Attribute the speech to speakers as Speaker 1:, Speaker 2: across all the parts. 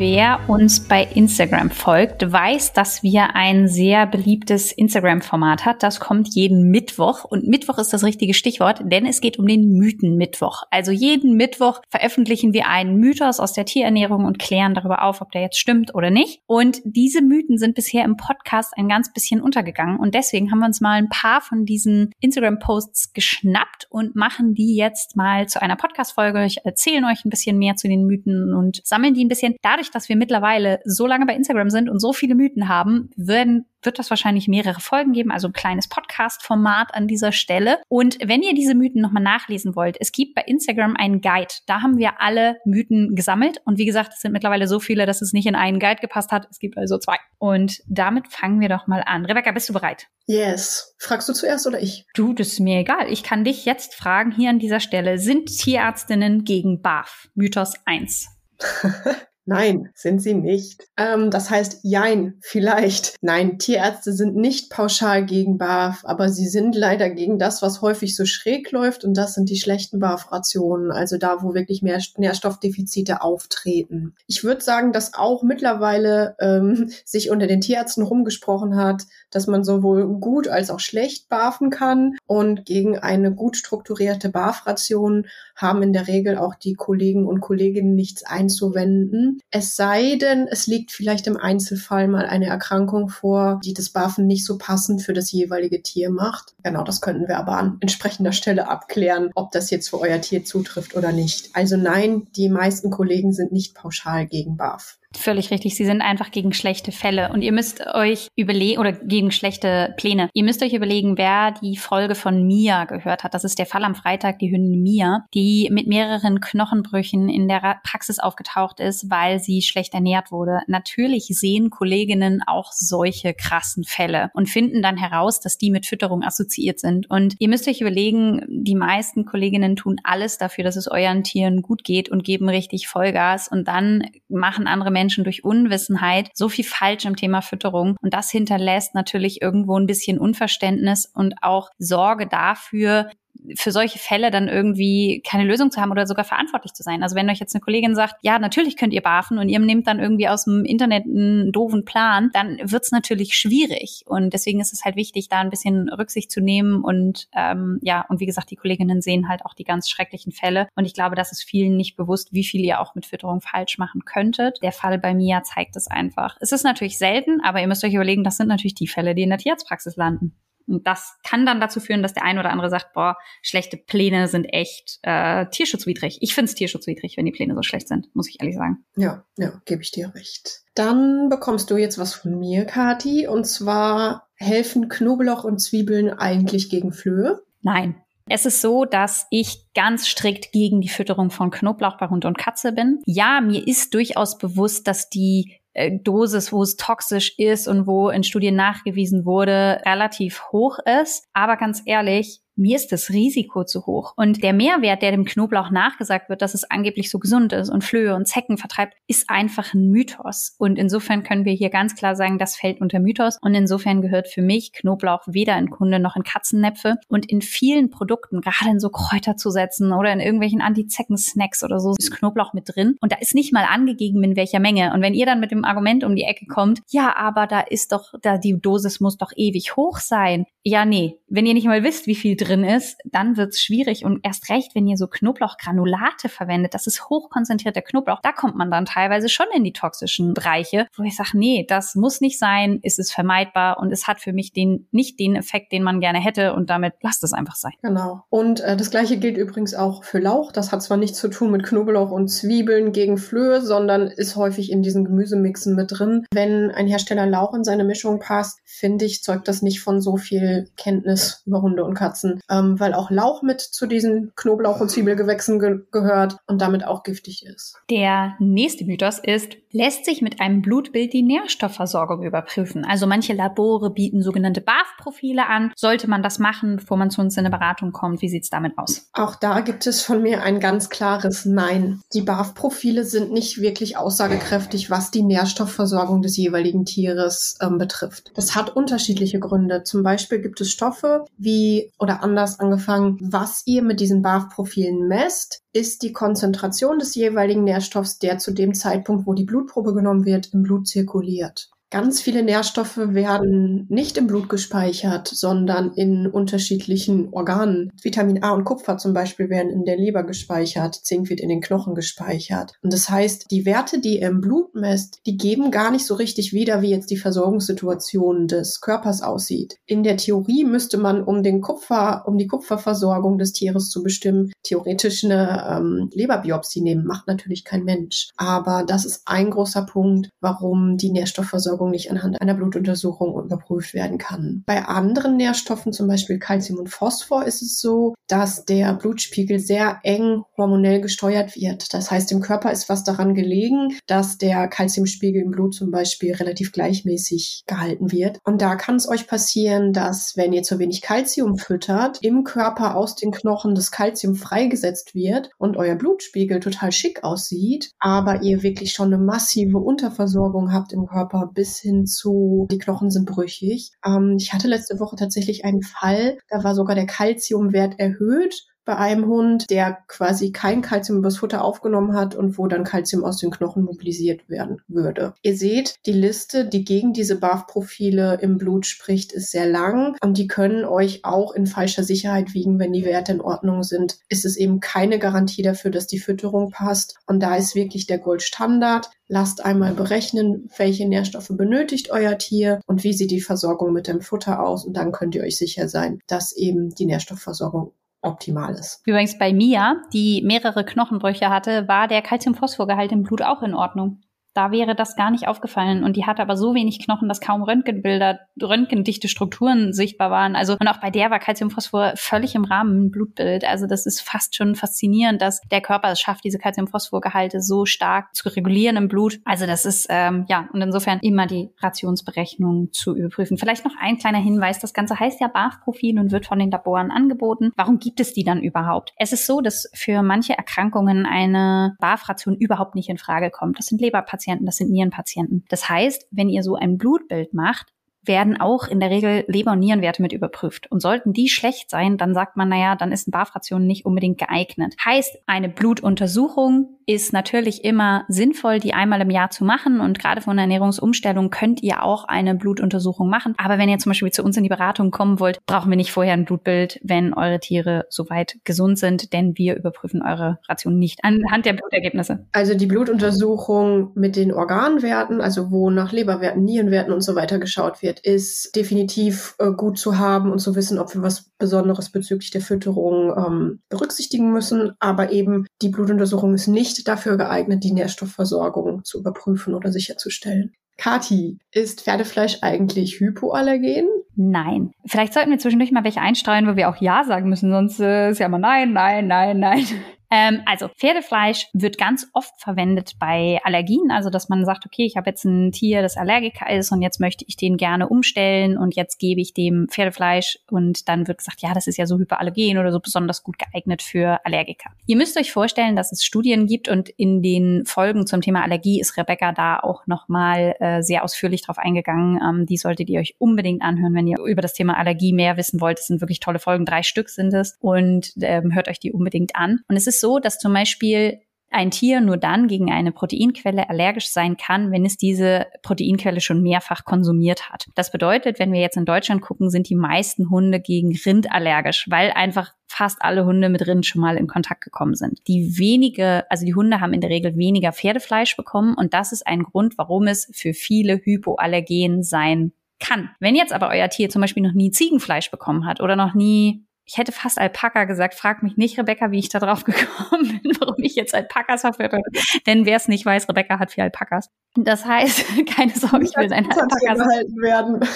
Speaker 1: Wer uns bei Instagram folgt, weiß, dass wir ein sehr beliebtes Instagram-Format hat. Das kommt jeden Mittwoch und Mittwoch ist das richtige Stichwort, denn es geht um den Mythen-Mittwoch. Also jeden Mittwoch veröffentlichen wir einen Mythos aus der Tierernährung und klären darüber auf, ob der jetzt stimmt oder nicht. Und diese Mythen sind bisher im Podcast ein ganz bisschen untergegangen und deswegen haben wir uns mal ein paar von diesen Instagram-Posts geschnappt und machen die jetzt mal zu einer Podcast-Folge. Ich erzähle euch ein bisschen mehr zu den Mythen und sammeln die ein bisschen. Dadurch, dadurch, dass wir mittlerweile so lange bei Instagram sind und so viele Mythen haben, werden wird das wahrscheinlich mehrere Folgen geben, also ein kleines Podcast-Format an dieser Stelle. Und wenn ihr diese Mythen nochmal nachlesen wollt, es gibt bei Instagram einen Guide. Da haben wir alle Mythen gesammelt. Und wie gesagt, es sind mittlerweile so viele, dass es nicht in einen Guide gepasst hat. Es gibt also zwei. Und damit fangen wir doch mal an. Rebecca, bist du bereit?
Speaker 2: Yes. Fragst du zuerst oder ich?
Speaker 1: Du, das ist mir egal. Ich kann dich jetzt fragen hier an dieser Stelle. Sind Tierärztinnen gegen BAF? Mythos 1.
Speaker 2: Nein, sind sie nicht. Ähm, das heißt, jein, vielleicht. Nein, Tierärzte sind nicht pauschal gegen BAF, aber sie sind leider gegen das, was häufig so schräg läuft und das sind die schlechten BAF-Rationen, also da, wo wirklich mehr Nährstoffdefizite auftreten. Ich würde sagen, dass auch mittlerweile ähm, sich unter den Tierärzten rumgesprochen hat, dass man sowohl gut als auch schlecht BAFen kann und gegen eine gut strukturierte BAF-Ration haben in der Regel auch die Kollegen und Kolleginnen nichts einzuwenden. Es sei denn, es liegt vielleicht im Einzelfall mal eine Erkrankung vor, die das BAFen nicht so passend für das jeweilige Tier macht. Genau, das könnten wir aber an entsprechender Stelle abklären, ob das jetzt für euer Tier zutrifft oder nicht. Also nein, die meisten Kollegen sind nicht pauschal gegen BAF.
Speaker 1: Völlig richtig. Sie sind einfach gegen schlechte Fälle. Und ihr müsst euch überlegen, oder gegen schlechte Pläne. Ihr müsst euch überlegen, wer die Folge von Mia gehört hat. Das ist der Fall am Freitag, die Hündin Mia, die mit mehreren Knochenbrüchen in der Praxis aufgetaucht ist, weil sie schlecht ernährt wurde. Natürlich sehen Kolleginnen auch solche krassen Fälle und finden dann heraus, dass die mit Fütterung assoziiert sind. Und ihr müsst euch überlegen, die meisten Kolleginnen tun alles dafür, dass es euren Tieren gut geht und geben richtig Vollgas. Und dann machen andere Menschen Menschen durch Unwissenheit so viel falsch im Thema Fütterung. Und das hinterlässt natürlich irgendwo ein bisschen Unverständnis und auch Sorge dafür, für solche Fälle dann irgendwie keine Lösung zu haben oder sogar verantwortlich zu sein. Also wenn euch jetzt eine Kollegin sagt, ja, natürlich könnt ihr barfen und ihr nehmt dann irgendwie aus dem Internet einen doofen Plan, dann wird's natürlich schwierig. Und deswegen ist es halt wichtig, da ein bisschen Rücksicht zu nehmen und ähm, ja, und wie gesagt, die Kolleginnen sehen halt auch die ganz schrecklichen Fälle. Und ich glaube, das ist vielen nicht bewusst, wie viel ihr auch mit Fütterung falsch machen könntet. Der Fall bei Mia zeigt es einfach. Es ist natürlich selten, aber ihr müsst euch überlegen, das sind natürlich die Fälle, die in der Tierarztpraxis landen. Und das kann dann dazu führen, dass der ein oder andere sagt, boah, schlechte Pläne sind echt äh, tierschutzwidrig. Ich finde es tierschutzwidrig, wenn die Pläne so schlecht sind, muss ich ehrlich sagen.
Speaker 2: Ja, ja, gebe ich dir recht. Dann bekommst du jetzt was von mir, Kati, und zwar helfen Knoblauch und Zwiebeln eigentlich gegen Flöhe?
Speaker 1: Nein. Es ist so, dass ich ganz strikt gegen die Fütterung von Knoblauch bei Hund und Katze bin. Ja, mir ist durchaus bewusst, dass die Dosis, wo es toxisch ist und wo in Studien nachgewiesen wurde, relativ hoch ist. Aber ganz ehrlich, mir ist das Risiko zu hoch. Und der Mehrwert, der dem Knoblauch nachgesagt wird, dass es angeblich so gesund ist und Flöhe und Zecken vertreibt, ist einfach ein Mythos. Und insofern können wir hier ganz klar sagen, das fällt unter Mythos. Und insofern gehört für mich Knoblauch weder in Kunde noch in Katzennäpfe. Und in vielen Produkten, gerade in so Kräuterzusätzen oder in irgendwelchen Anti-Zecken-Snacks oder so, ist Knoblauch mit drin. Und da ist nicht mal angegeben, in welcher Menge. Und wenn ihr dann mit dem Argument um die Ecke kommt, ja, aber da ist doch, da die Dosis muss doch ewig hoch sein. Ja, nee. Wenn ihr nicht mal wisst, wie viel drin ist, dann wird's schwierig. Und erst recht, wenn ihr so Knoblauchgranulate verwendet, das ist hochkonzentrierter Knoblauch, da kommt man dann teilweise schon in die toxischen Bereiche, wo ich sage, nee, das muss nicht sein, ist es vermeidbar und es hat für mich den nicht den Effekt, den man gerne hätte und damit lasst es einfach sein.
Speaker 2: Genau. Und äh, das gleiche gilt übrigens auch für Lauch. Das hat zwar nichts zu tun mit Knoblauch und Zwiebeln gegen Flöhe, sondern ist häufig in diesen Gemüsemixen mit drin. Wenn ein Hersteller Lauch in seine Mischung passt, finde ich, zeugt das nicht von so viel viel Kenntnis über Hunde und Katzen, ähm, weil auch Lauch mit zu diesen Knoblauch- und Zwiebelgewächsen ge gehört und damit auch giftig ist.
Speaker 1: Der nächste Mythos ist, lässt sich mit einem Blutbild die Nährstoffversorgung überprüfen. Also manche Labore bieten sogenannte BAF-Profile an. Sollte man das machen, bevor man zu uns in eine Beratung kommt? Wie sieht's damit aus?
Speaker 2: Auch da gibt es von mir ein ganz klares Nein. Die BAF-Profile sind nicht wirklich aussagekräftig, was die Nährstoffversorgung des jeweiligen Tieres ähm, betrifft. Das hat unterschiedliche Gründe. Zum Beispiel gibt es Stoffe wie oder anders angefangen, was ihr mit diesen BAF-Profilen messt, ist die Konzentration des jeweiligen Nährstoffs, der zu dem Zeitpunkt, wo die Blutprobe genommen wird, im Blut zirkuliert. Ganz viele Nährstoffe werden nicht im Blut gespeichert, sondern in unterschiedlichen Organen. Vitamin A und Kupfer zum Beispiel werden in der Leber gespeichert, Zink wird in den Knochen gespeichert. Und das heißt, die Werte, die ihr im Blut messt, die geben gar nicht so richtig wieder, wie jetzt die Versorgungssituation des Körpers aussieht. In der Theorie müsste man, um den Kupfer, um die Kupferversorgung des Tieres zu bestimmen, theoretisch eine ähm, Leberbiopsie nehmen. Macht natürlich kein Mensch. Aber das ist ein großer Punkt, warum die Nährstoffversorgung Versorgung nicht anhand einer Blutuntersuchung überprüft werden kann. Bei anderen Nährstoffen, zum Beispiel Calcium und Phosphor, ist es so, dass der Blutspiegel sehr eng hormonell gesteuert wird. Das heißt, dem Körper ist was daran gelegen, dass der Calciumspiegel im Blut zum Beispiel relativ gleichmäßig gehalten wird. Und da kann es euch passieren, dass wenn ihr zu wenig Calcium füttert, im Körper aus den Knochen das Calcium freigesetzt wird und euer Blutspiegel total schick aussieht, aber ihr wirklich schon eine massive Unterversorgung habt im Körper bis bis hin zu, die Knochen sind brüchig. Ähm, ich hatte letzte Woche tatsächlich einen Fall, da war sogar der Kalziumwert erhöht bei einem Hund, der quasi kein Kalzium übers Futter aufgenommen hat und wo dann Kalzium aus den Knochen mobilisiert werden würde. Ihr seht, die Liste, die gegen diese BAF-Profile im Blut spricht, ist sehr lang und die können euch auch in falscher Sicherheit wiegen, wenn die Werte in Ordnung sind. Ist es eben keine Garantie dafür, dass die Fütterung passt und da ist wirklich der Goldstandard. Lasst einmal berechnen, welche Nährstoffe benötigt euer Tier und wie sieht die Versorgung mit dem Futter aus und dann könnt ihr euch sicher sein, dass eben die Nährstoffversorgung optimal ist.
Speaker 1: Übrigens bei Mia, die mehrere Knochenbrüche hatte, war der Calcium-Phosphor-Gehalt im Blut auch in Ordnung da wäre das gar nicht aufgefallen. Und die hatte aber so wenig Knochen, dass kaum Röntgenbilder, röntgendichte Strukturen sichtbar waren. Also, und auch bei der war Calciumphosphor völlig im Rahmen im Blutbild. Also, das ist fast schon faszinierend, dass der Körper es schafft, diese Calciumphosphorgehalte so stark zu regulieren im Blut. Also, das ist, ähm, ja, und insofern immer die Rationsberechnung zu überprüfen. Vielleicht noch ein kleiner Hinweis. Das Ganze heißt ja BAF-Profil und wird von den Laboren angeboten. Warum gibt es die dann überhaupt? Es ist so, dass für manche Erkrankungen eine BAF-Ration überhaupt nicht in Frage kommt. Das sind Leberpatienten Patienten, das sind Nierenpatienten. Das heißt, wenn ihr so ein Blutbild macht, werden auch in der Regel Leber- und Nierenwerte mit überprüft. Und sollten die schlecht sein, dann sagt man, naja, dann ist eine BAF-Ration nicht unbedingt geeignet. Heißt, eine Blutuntersuchung ist natürlich immer sinnvoll, die einmal im Jahr zu machen. Und gerade von einer Ernährungsumstellung könnt ihr auch eine Blutuntersuchung machen. Aber wenn ihr zum Beispiel zu uns in die Beratung kommen wollt, brauchen wir nicht vorher ein Blutbild, wenn eure Tiere soweit gesund sind, denn wir überprüfen eure Ration nicht anhand der Blutergebnisse.
Speaker 2: Also die Blutuntersuchung mit den Organwerten, also wo nach Leberwerten, Nierenwerten und so weiter geschaut wird, ist definitiv äh, gut zu haben und zu wissen, ob wir was Besonderes bezüglich der Fütterung ähm, berücksichtigen müssen. Aber eben die Blutuntersuchung ist nicht dafür geeignet, die Nährstoffversorgung zu überprüfen oder sicherzustellen. Kati, ist Pferdefleisch eigentlich hypoallergen?
Speaker 1: Nein. Vielleicht sollten wir zwischendurch mal welche einstreuen, wo wir auch Ja sagen müssen, sonst äh, ist ja immer Nein, Nein, Nein, Nein. Ähm, also Pferdefleisch wird ganz oft verwendet bei Allergien, also dass man sagt, okay, ich habe jetzt ein Tier, das Allergiker ist und jetzt möchte ich den gerne umstellen und jetzt gebe ich dem Pferdefleisch und dann wird gesagt, ja, das ist ja so hyperallergen oder so besonders gut geeignet für Allergiker. Ihr müsst euch vorstellen, dass es Studien gibt und in den Folgen zum Thema Allergie ist Rebecca da auch nochmal äh, sehr ausführlich drauf eingegangen. Ähm, die solltet ihr euch unbedingt anhören, wenn ihr über das Thema Allergie mehr wissen wollt. Das sind wirklich tolle Folgen, drei Stück sind es und ähm, hört euch die unbedingt an. Und es ist so, dass zum Beispiel ein Tier nur dann gegen eine Proteinquelle allergisch sein kann, wenn es diese Proteinquelle schon mehrfach konsumiert hat. Das bedeutet, wenn wir jetzt in Deutschland gucken, sind die meisten Hunde gegen Rind allergisch, weil einfach fast alle Hunde mit Rind schon mal in Kontakt gekommen sind. Die wenige, also die Hunde haben in der Regel weniger Pferdefleisch bekommen und das ist ein Grund, warum es für viele Hypoallergen sein kann. Wenn jetzt aber euer Tier zum Beispiel noch nie Ziegenfleisch bekommen hat oder noch nie ich hätte fast Alpaka gesagt. Frag mich nicht, Rebecca, wie ich da drauf gekommen bin, warum ich jetzt Alpakas verführe. Denn wer es nicht weiß, Rebecca hat vier Alpakas. Das heißt, keine Sorge, ich will seine Alpakas.
Speaker 2: werden.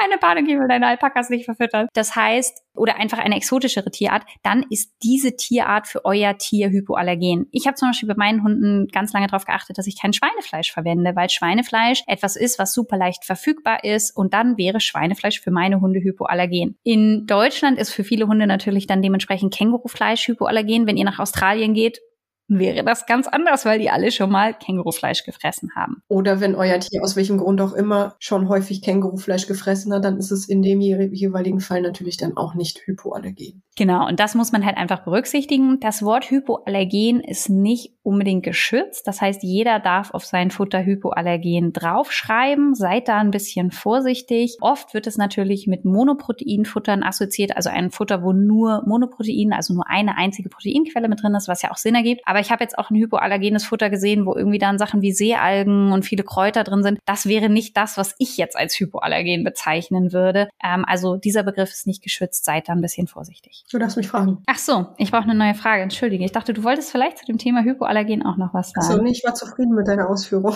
Speaker 1: Keine Panik, ich will deine Alpakas nicht verfüttern. Das heißt, oder einfach eine exotischere Tierart, dann ist diese Tierart für euer Tier hypoallergen. Ich habe zum Beispiel bei meinen Hunden ganz lange darauf geachtet, dass ich kein Schweinefleisch verwende, weil Schweinefleisch etwas ist, was super leicht verfügbar ist und dann wäre Schweinefleisch für meine Hunde hypoallergen. In Deutschland ist für viele Hunde natürlich dann dementsprechend Kängurufleisch hypoallergen. Wenn ihr nach Australien geht, wäre das ganz anders, weil die alle schon mal Kängurufleisch gefressen haben.
Speaker 2: Oder wenn euer Tier aus welchem Grund auch immer schon häufig Kängurufleisch gefressen hat, dann ist es in dem jeweiligen Fall natürlich dann auch nicht hypoallergen.
Speaker 1: Genau, und das muss man halt einfach berücksichtigen. Das Wort Hypoallergen ist nicht unbedingt geschützt. Das heißt, jeder darf auf sein Futter Hypoallergen draufschreiben. Seid da ein bisschen vorsichtig. Oft wird es natürlich mit Monoproteinfuttern assoziiert, also ein Futter, wo nur Monoprotein, also nur eine einzige Proteinquelle mit drin ist, was ja auch Sinn ergibt. Aber ich habe jetzt auch ein hypoallergenes Futter gesehen, wo irgendwie dann Sachen wie Seealgen und viele Kräuter drin sind. Das wäre nicht das, was ich jetzt als hypoallergen bezeichnen würde. Ähm, also dieser Begriff ist nicht geschützt. Seid da ein bisschen vorsichtig.
Speaker 2: Du darfst mich fragen.
Speaker 1: Ach so, ich brauche eine neue Frage. Entschuldige. Ich dachte, du wolltest vielleicht zu dem Thema Hypoallergen auch noch was sagen.
Speaker 2: Ach so, nee, ich war zufrieden mit deiner Ausführung.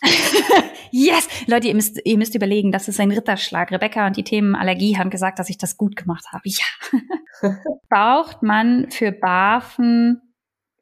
Speaker 1: yes! Leute, ihr müsst, ihr müsst überlegen, das ist ein Ritterschlag. Rebecca und die Themen Allergie haben gesagt, dass ich das gut gemacht habe. Ja. Braucht man für Barfen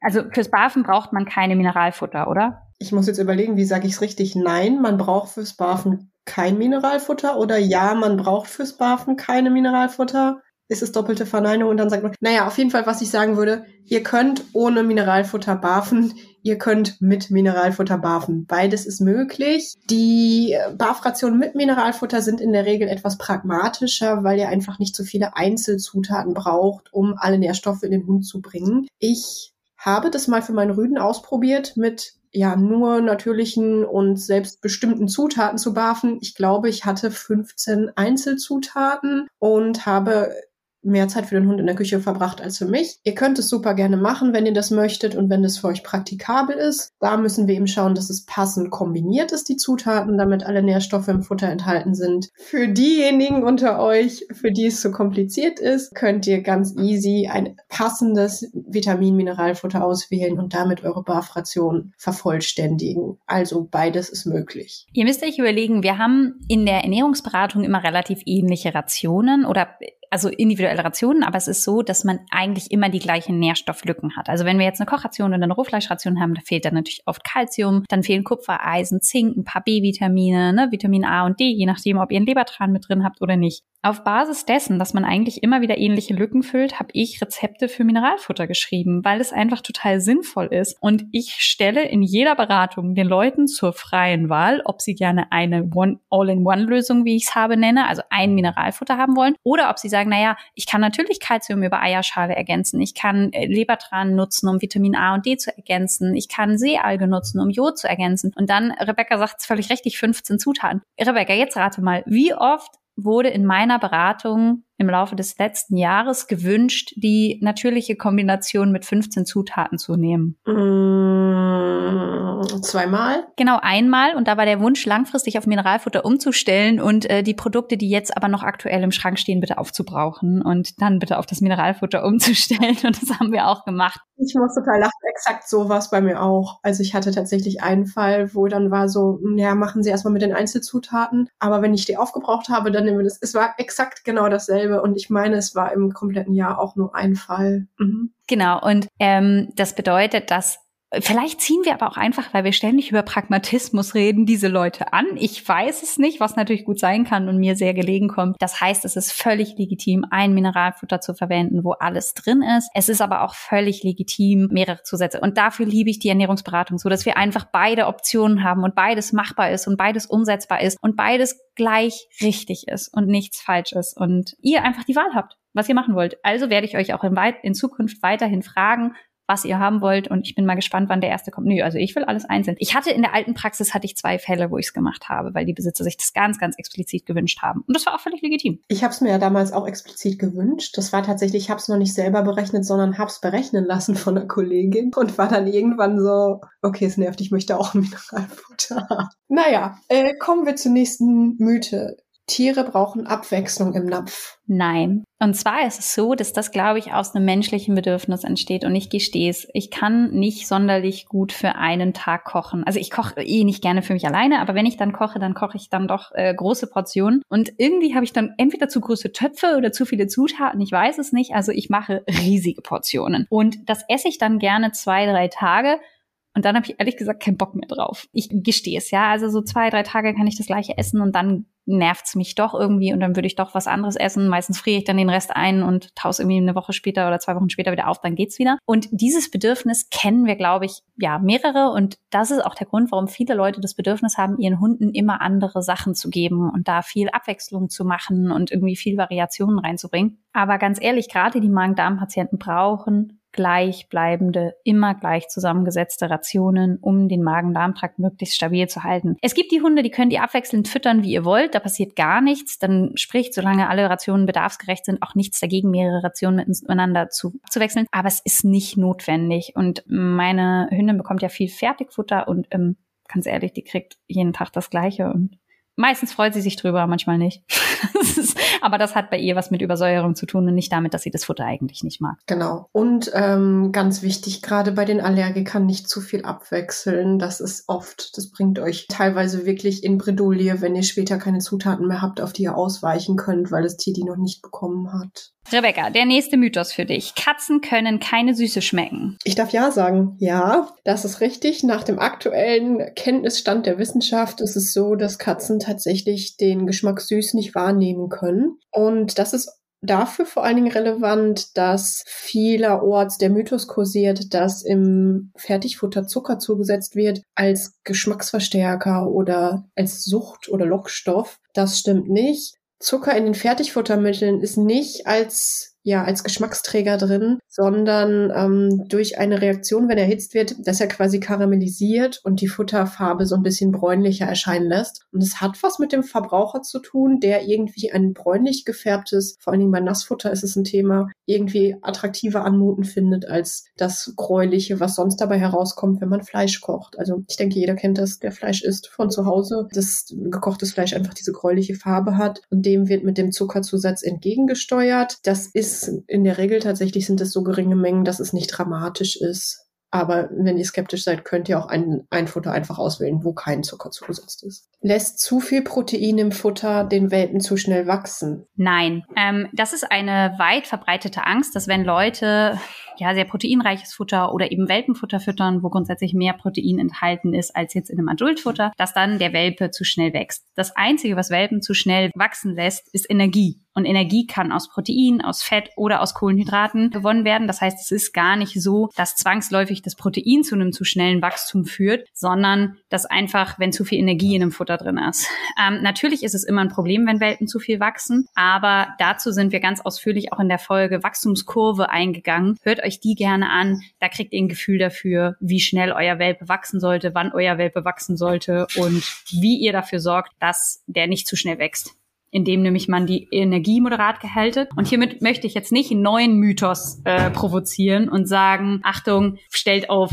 Speaker 1: also fürs Barfen braucht man keine Mineralfutter, oder?
Speaker 2: Ich muss jetzt überlegen, wie sage ich es richtig? Nein, man braucht fürs Barfen kein Mineralfutter oder ja, man braucht fürs Barfen keine Mineralfutter. Ist es doppelte Verneinung und dann sagt man, naja, auf jeden Fall, was ich sagen würde, ihr könnt ohne Mineralfutter barfen, ihr könnt mit Mineralfutter barfen. Beides ist möglich. Die Barfrationen mit Mineralfutter sind in der Regel etwas pragmatischer, weil ihr einfach nicht so viele Einzelzutaten braucht, um alle Nährstoffe in den Hund zu bringen. Ich habe das mal für meinen Rüden ausprobiert mit ja nur natürlichen und selbstbestimmten Zutaten zu barfen. Ich glaube, ich hatte 15 Einzelzutaten und habe mehr Zeit für den Hund in der Küche verbracht als für mich. Ihr könnt es super gerne machen, wenn ihr das möchtet und wenn es für euch praktikabel ist. Da müssen wir eben schauen, dass es passend kombiniert ist, die Zutaten, damit alle Nährstoffe im Futter enthalten sind. Für diejenigen unter euch, für die es zu so kompliziert ist, könnt ihr ganz easy ein passendes Vitamin-Mineralfutter auswählen und damit eure Barfration vervollständigen. Also beides ist möglich.
Speaker 1: Ihr müsst euch überlegen, wir haben in der Ernährungsberatung immer relativ ähnliche Rationen oder also individuelle Rationen, aber es ist so, dass man eigentlich immer die gleichen Nährstofflücken hat. Also wenn wir jetzt eine Kochration oder eine Rohfleischration haben, da fehlt dann natürlich oft Kalzium, dann fehlen Kupfer, Eisen, Zink, ein paar B-Vitamine, ne, Vitamin A und D, je nachdem, ob ihr einen Lebertran mit drin habt oder nicht. Auf Basis dessen, dass man eigentlich immer wieder ähnliche Lücken füllt, habe ich Rezepte für Mineralfutter geschrieben, weil es einfach total sinnvoll ist. Und ich stelle in jeder Beratung den Leuten zur freien Wahl, ob sie gerne eine All-in-One-Lösung, wie ich es habe, nenne, also ein Mineralfutter haben wollen, oder ob sie sagen, naja, ich kann natürlich Kalzium über Eierschale ergänzen, ich kann äh, Lebertran nutzen, um Vitamin A und D zu ergänzen, ich kann Seealge nutzen, um Jod zu ergänzen. Und dann, Rebecca sagt es völlig richtig, 15 Zutaten. Rebecca, jetzt rate mal, wie oft wurde in meiner Beratung im Laufe des letzten Jahres gewünscht, die natürliche Kombination mit 15 Zutaten zu nehmen?
Speaker 2: Mmh, zweimal?
Speaker 1: Genau, einmal. Und da war der Wunsch, langfristig auf Mineralfutter umzustellen und äh, die Produkte, die jetzt aber noch aktuell im Schrank stehen, bitte aufzubrauchen und dann bitte auf das Mineralfutter umzustellen. Und das haben wir auch gemacht.
Speaker 2: Ich muss total lachen. Exakt so war es bei mir auch. Also ich hatte tatsächlich einen Fall, wo dann war so, ja, machen Sie erstmal mit den Einzelzutaten. Aber wenn ich die aufgebraucht habe, dann nehmen wir das. Es war exakt genau dasselbe dasselbe. Und ich meine, es war im kompletten Jahr auch nur ein Fall. Mhm.
Speaker 1: Genau. Und ähm, das bedeutet, dass Vielleicht ziehen wir aber auch einfach, weil wir ständig über Pragmatismus reden, diese Leute an. Ich weiß es nicht, was natürlich gut sein kann und mir sehr gelegen kommt. Das heißt, es ist völlig legitim, ein Mineralfutter zu verwenden, wo alles drin ist. Es ist aber auch völlig legitim, mehrere Zusätze. Und dafür liebe ich die Ernährungsberatung so, dass wir einfach beide Optionen haben und beides machbar ist und beides umsetzbar ist und beides gleich richtig ist und nichts falsch ist und ihr einfach die Wahl habt was ihr machen wollt. Also werde ich euch auch in, in, Zukunft weiterhin fragen, was ihr haben wollt. Und ich bin mal gespannt, wann der erste kommt. Nö, also ich will alles einzeln. Ich hatte in der alten Praxis hatte ich zwei Fälle, wo ich es gemacht habe, weil die Besitzer sich das ganz, ganz explizit gewünscht haben. Und das war auch völlig legitim.
Speaker 2: Ich habe es mir ja damals auch explizit gewünscht. Das war tatsächlich, ich habe es noch nicht selber berechnet, sondern habe es berechnen lassen von einer Kollegin und war dann irgendwann so, okay, es nervt, ich möchte auch Mineralfutter haben. Naja, äh, kommen wir zur nächsten Mythe Tiere brauchen Abwechslung im Napf.
Speaker 1: Nein. Und zwar ist es so, dass das, glaube ich, aus einem menschlichen Bedürfnis entsteht. Und ich gestehe es, ich kann nicht sonderlich gut für einen Tag kochen. Also ich koche eh nicht gerne für mich alleine, aber wenn ich dann koche, dann koche ich dann doch äh, große Portionen. Und irgendwie habe ich dann entweder zu große Töpfe oder zu viele Zutaten, ich weiß es nicht. Also ich mache riesige Portionen. Und das esse ich dann gerne zwei, drei Tage. Und dann habe ich ehrlich gesagt keinen Bock mehr drauf. Ich gestehe es, ja. Also so zwei, drei Tage kann ich das gleiche essen und dann nervt's mich doch irgendwie und dann würde ich doch was anderes essen. Meistens friere ich dann den Rest ein und taus irgendwie eine Woche später oder zwei Wochen später wieder auf, dann geht's wieder. Und dieses Bedürfnis kennen wir, glaube ich, ja, mehrere und das ist auch der Grund, warum viele Leute das Bedürfnis haben, ihren Hunden immer andere Sachen zu geben und da viel Abwechslung zu machen und irgendwie viel Variationen reinzubringen. Aber ganz ehrlich, gerade die Magen-Darm-Patienten brauchen gleichbleibende, immer gleich zusammengesetzte Rationen, um den Magen-Darm-Trakt möglichst stabil zu halten. Es gibt die Hunde, die können die abwechselnd füttern, wie ihr wollt. Da passiert gar nichts. Dann spricht, solange alle Rationen bedarfsgerecht sind, auch nichts dagegen, mehrere Rationen miteinander zu, zu wechseln. Aber es ist nicht notwendig. Und meine Hündin bekommt ja viel Fertigfutter und ähm, ganz ehrlich, die kriegt jeden Tag das Gleiche und Meistens freut sie sich drüber, manchmal nicht. aber das hat bei ihr was mit Übersäuerung zu tun und nicht damit, dass sie das Futter eigentlich nicht mag.
Speaker 2: Genau. Und ähm, ganz wichtig, gerade bei den Allergikern nicht zu viel abwechseln. Das ist oft, das bringt euch teilweise wirklich in Bredouille, wenn ihr später keine Zutaten mehr habt, auf die ihr ausweichen könnt, weil das Tier die noch nicht bekommen hat.
Speaker 1: Rebecca, der nächste Mythos für dich. Katzen können keine Süße schmecken.
Speaker 2: Ich darf ja sagen, ja, das ist richtig. Nach dem aktuellen Kenntnisstand der Wissenschaft ist es so, dass Katzen tatsächlich den Geschmack süß nicht wahrnehmen können. Und das ist dafür vor allen Dingen relevant, dass vielerorts der Mythos kursiert, dass im Fertigfutter Zucker zugesetzt wird als Geschmacksverstärker oder als Sucht- oder Lockstoff. Das stimmt nicht. Zucker in den Fertigfuttermitteln ist nicht als ja als Geschmacksträger drin, sondern ähm, durch eine Reaktion, wenn er erhitzt wird, dass er quasi karamellisiert und die Futterfarbe so ein bisschen bräunlicher erscheinen lässt. Und es hat was mit dem Verbraucher zu tun, der irgendwie ein bräunlich gefärbtes, vor allen Dingen bei Nassfutter ist es ein Thema, irgendwie attraktiver anmuten findet als das gräuliche, was sonst dabei herauskommt, wenn man Fleisch kocht. Also ich denke, jeder kennt das, der Fleisch isst von zu Hause, dass gekochtes Fleisch einfach diese gräuliche Farbe hat und dem wird mit dem Zuckerzusatz entgegengesteuert. Das ist in der Regel tatsächlich sind es so geringe Mengen, dass es nicht dramatisch ist. Aber wenn ihr skeptisch seid, könnt ihr auch ein, ein Futter einfach auswählen, wo kein Zucker zugesetzt ist. Lässt zu viel Protein im Futter den Welpen zu schnell wachsen?
Speaker 1: Nein. Ähm, das ist eine weit verbreitete Angst, dass wenn Leute ja sehr proteinreiches Futter oder eben Welpenfutter füttern, wo grundsätzlich mehr Protein enthalten ist als jetzt in einem Adultfutter, dass dann der Welpe zu schnell wächst. Das Einzige, was Welpen zu schnell wachsen lässt, ist Energie. Und Energie kann aus Protein, aus Fett oder aus Kohlenhydraten gewonnen werden. Das heißt, es ist gar nicht so, dass zwangsläufig das Protein zu einem zu schnellen Wachstum führt, sondern dass einfach, wenn zu viel Energie in einem Futter drin ist. Ähm, natürlich ist es immer ein Problem, wenn Welpen zu viel wachsen, aber dazu sind wir ganz ausführlich auch in der Folge Wachstumskurve eingegangen. Hört euch die gerne an. Da kriegt ihr ein Gefühl dafür, wie schnell euer Welpe wachsen sollte, wann euer Welpe wachsen sollte und wie ihr dafür sorgt, dass der nicht zu schnell wächst indem nämlich man die Energie moderat gehältet. Und hiermit möchte ich jetzt nicht einen neuen Mythos äh, provozieren und sagen, Achtung, stellt auf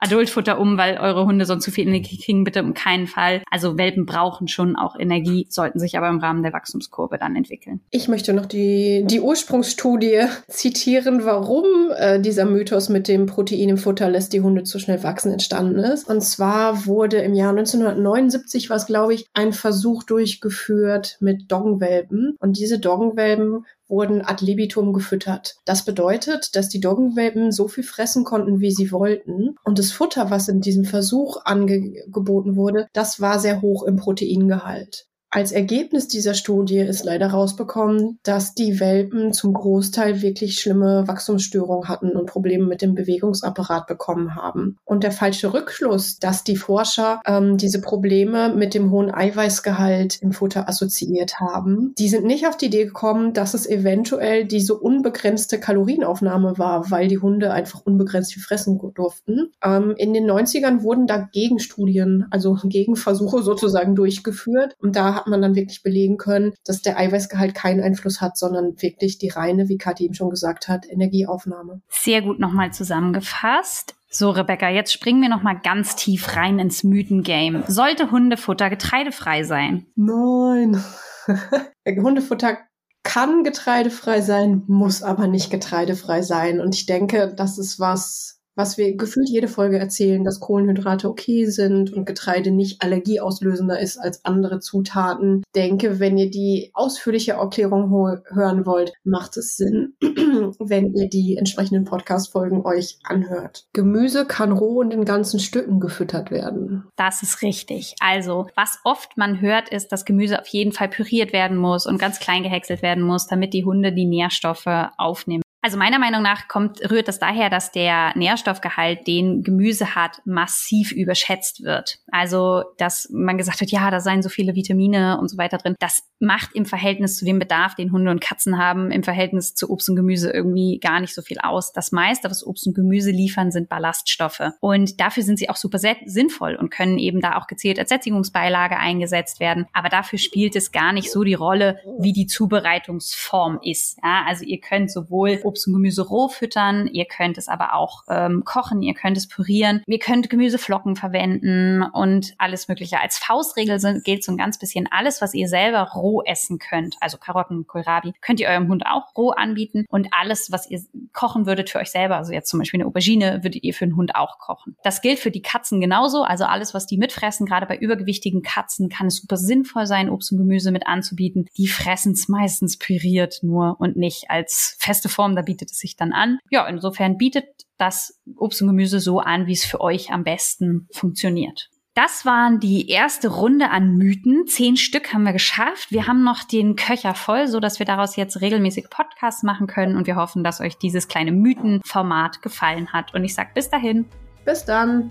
Speaker 1: Adultfutter um, weil eure Hunde sonst zu viel Energie kriegen, bitte um keinen Fall. Also Welpen brauchen schon auch Energie, sollten sich aber im Rahmen der Wachstumskurve dann entwickeln.
Speaker 2: Ich möchte noch die, die Ursprungsstudie zitieren, warum äh, dieser Mythos mit dem Protein im Futter lässt die Hunde zu schnell wachsen entstanden ist. Und zwar wurde im Jahr 1979, war es glaube ich, ein Versuch durchgeführt mit Doggenwelpen. Und diese Doggenwelpen wurden ad libitum gefüttert. Das bedeutet, dass die Doggenwelpen so viel fressen konnten, wie sie wollten. Und das Futter, was in diesem Versuch angeboten wurde, das war sehr hoch im Proteingehalt. Als Ergebnis dieser Studie ist leider rausbekommen, dass die Welpen zum Großteil wirklich schlimme Wachstumsstörungen hatten und Probleme mit dem Bewegungsapparat bekommen haben. Und der falsche Rückschluss, dass die Forscher ähm, diese Probleme mit dem hohen Eiweißgehalt im Futter assoziiert haben, die sind nicht auf die Idee gekommen, dass es eventuell diese unbegrenzte Kalorienaufnahme war, weil die Hunde einfach unbegrenzt viel fressen durften. Ähm, in den 90ern wurden da Gegenstudien, also Gegenversuche sozusagen durchgeführt. Und da hat man dann wirklich belegen können, dass der Eiweißgehalt keinen Einfluss hat, sondern wirklich die reine, wie Kathi eben schon gesagt hat, Energieaufnahme.
Speaker 1: Sehr gut nochmal zusammengefasst. So, Rebecca, jetzt springen wir nochmal ganz tief rein ins Mythengame. Sollte Hundefutter getreidefrei sein?
Speaker 2: Nein. Hundefutter kann getreidefrei sein, muss aber nicht getreidefrei sein. Und ich denke, das ist was, was wir gefühlt jede Folge erzählen, dass Kohlenhydrate okay sind und Getreide nicht allergieauslösender ist als andere Zutaten. Denke, wenn ihr die ausführliche Erklärung hören wollt, macht es Sinn, wenn ihr die entsprechenden Podcast-Folgen euch anhört. Gemüse kann roh und in ganzen Stücken gefüttert werden.
Speaker 1: Das ist richtig. Also, was oft man hört, ist, dass Gemüse auf jeden Fall püriert werden muss und ganz klein gehäckselt werden muss, damit die Hunde die Nährstoffe aufnehmen. Also meiner Meinung nach kommt, rührt das daher, dass der Nährstoffgehalt, den Gemüse hat, massiv überschätzt wird. Also, dass man gesagt hat, ja, da seien so viele Vitamine und so weiter drin. Das macht im Verhältnis zu dem Bedarf, den Hunde und Katzen haben, im Verhältnis zu Obst und Gemüse irgendwie gar nicht so viel aus. Das meiste, was Obst und Gemüse liefern, sind Ballaststoffe. Und dafür sind sie auch super sinnvoll und können eben da auch gezielt als Sättigungsbeilage eingesetzt werden. Aber dafür spielt es gar nicht so die Rolle, wie die Zubereitungsform ist. Ja, also ihr könnt sowohl Obst und Gemüse roh füttern, ihr könnt es aber auch ähm, kochen, ihr könnt es pürieren, ihr könnt Gemüseflocken verwenden und alles Mögliche. Als Faustregel sind, gilt so ein ganz bisschen alles, was ihr selber roh essen könnt, also Karotten, Kohlrabi, könnt ihr eurem Hund auch roh anbieten und alles, was ihr kochen würdet für euch selber, also jetzt zum Beispiel eine Aubergine, würdet ihr für den Hund auch kochen. Das gilt für die Katzen genauso, also alles, was die mitfressen, gerade bei übergewichtigen Katzen kann es super sinnvoll sein, Obst und Gemüse mit anzubieten. Die fressen es meistens püriert nur und nicht als feste Form da bietet es sich dann an. Ja, insofern bietet das Obst und Gemüse so an, wie es für euch am besten funktioniert. Das waren die erste Runde an Mythen. Zehn Stück haben wir geschafft. Wir haben noch den Köcher voll, so dass wir daraus jetzt regelmäßig Podcasts machen können. Und wir hoffen, dass euch dieses kleine Mythenformat gefallen hat. Und ich sage bis dahin.
Speaker 2: Bis dann.